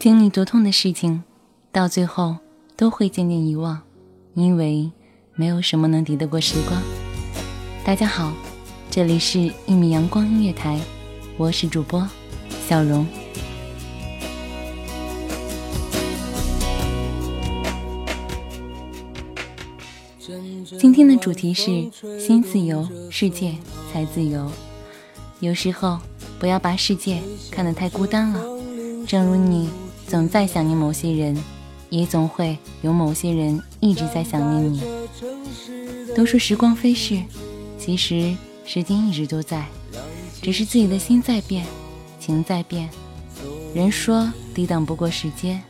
经历多痛的事情，到最后都会渐渐遗忘，因为没有什么能敌得过时光。大家好，这里是《一米阳光音乐台》，我是主播小荣。今天的主题是心自由，世界才自由。有时候，不要把世界看得太孤单了，正如你。总在想念某些人，也总会有某些人一直在想念你。都说时光飞逝，其实时间一直都在，只是自己的心在变，情在变。人说抵挡不过时间，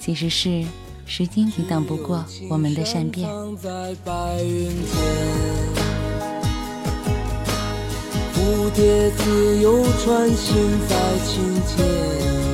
其实是时间抵挡不过我们的善变。蝴蝶自由穿行在清间。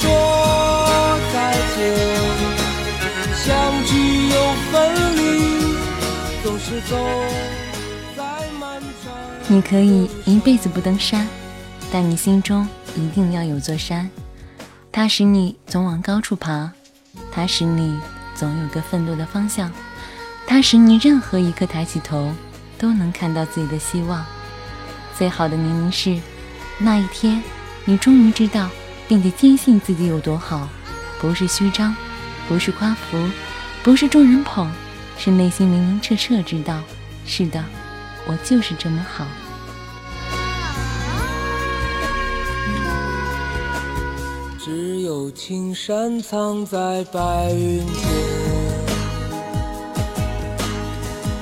说再见，相聚又分离，总是走在漫长。你可以一辈子不登山，但你心中一定要有座山，它使你总往高处爬，它使你。总有个奋斗的方向，它使你任何一刻抬起头，都能看到自己的希望。最好的年龄是那一天，你终于知道，并且坚信自己有多好，不是虚张，不是夸浮，不是众人捧，是内心明明澈澈知道，是的，我就是这么好。只有青山藏在白云间，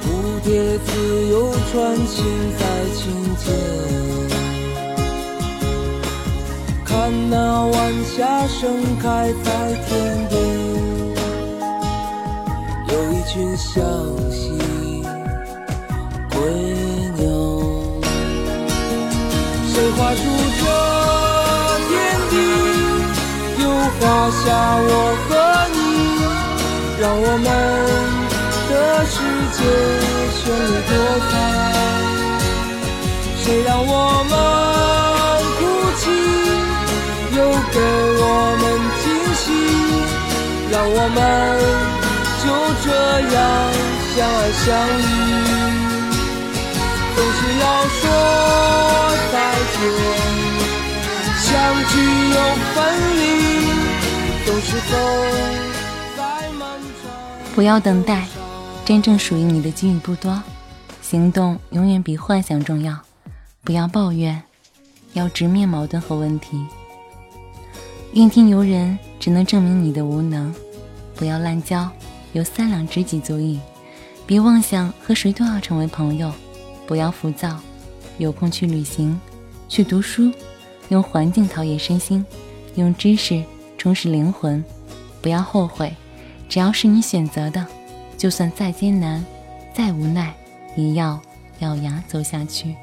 蝴蝶自由穿行在青间。那晚霞盛开在天边，有一群向西归鸟。谁画出这天地，又？画下我和你，让我们的世界绚丽多彩。谁让我们样相爱相依。总是要说再见，相聚又分离。总是走在漫长不要等待，真正属于你的机遇不多。行动永远比幻想重要。不要抱怨，要直面矛盾和问题。怨天尤人只能证明你的无能。不要滥交，有三两知己足矣。别妄想和谁都要成为朋友。不要浮躁，有空去旅行，去读书，用环境陶冶身心，用知识。充实灵魂。不要后悔，只要是你选择的，就算再艰难、再无奈，也要咬牙走下去。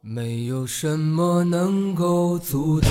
没有什么能够阻挡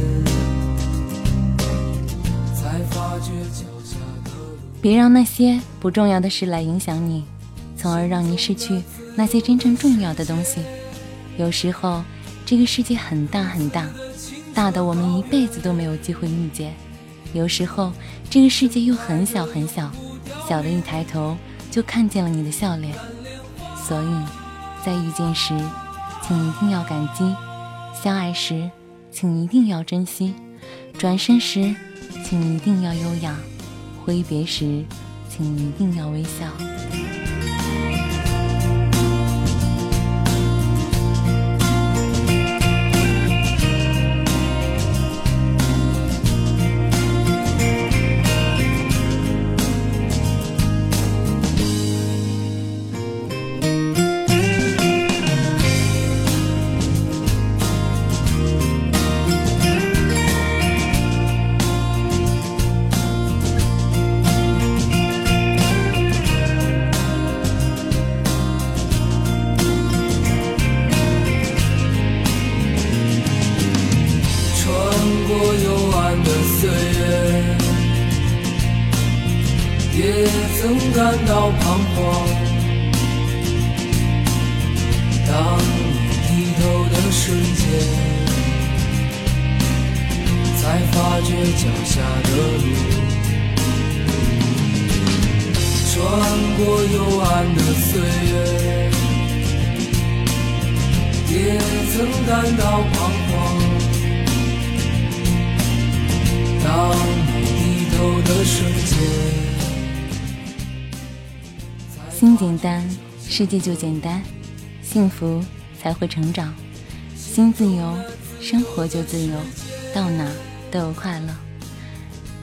别让那些不重要的事来影响你，从而让你失去那些真正重要的东西。有时候，这个世界很大很大，大的我们一辈子都没有机会遇见；有时候，这个世界又很小很小，小的一抬头就看见了你的笑脸。所以，在遇见时，请一定要感激，相爱时，请一定要珍惜，转身时，请一定要优雅，挥别时，请一定要微笑。彷徨。当你低头的瞬间，心简单，世界就简单，幸福才会成长。心自由，生活就自由，到哪都有快乐。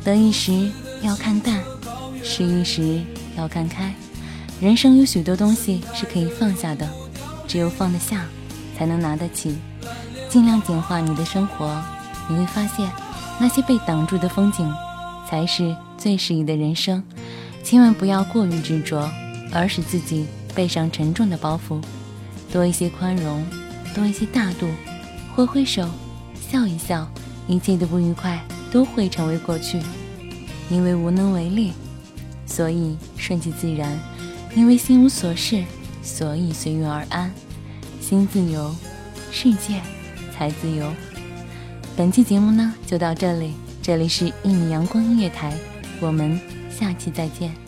得意时要看淡，失意时要看开。人生有许多东西是可以放下的，只有放得下，才能拿得起。尽量简化你的生活，你会发现，那些被挡住的风景，才是最适宜的人生。千万不要过于执着，而使自己背上沉重的包袱。多一些宽容，多一些大度，挥挥手，笑一笑，一切的不愉快都会成为过去。因为无能为力，所以顺其自然；因为心无所事，所以随遇而安。心自由，世界才自由。本期节目呢就到这里，这里是一米阳光音乐台，我们下期再见。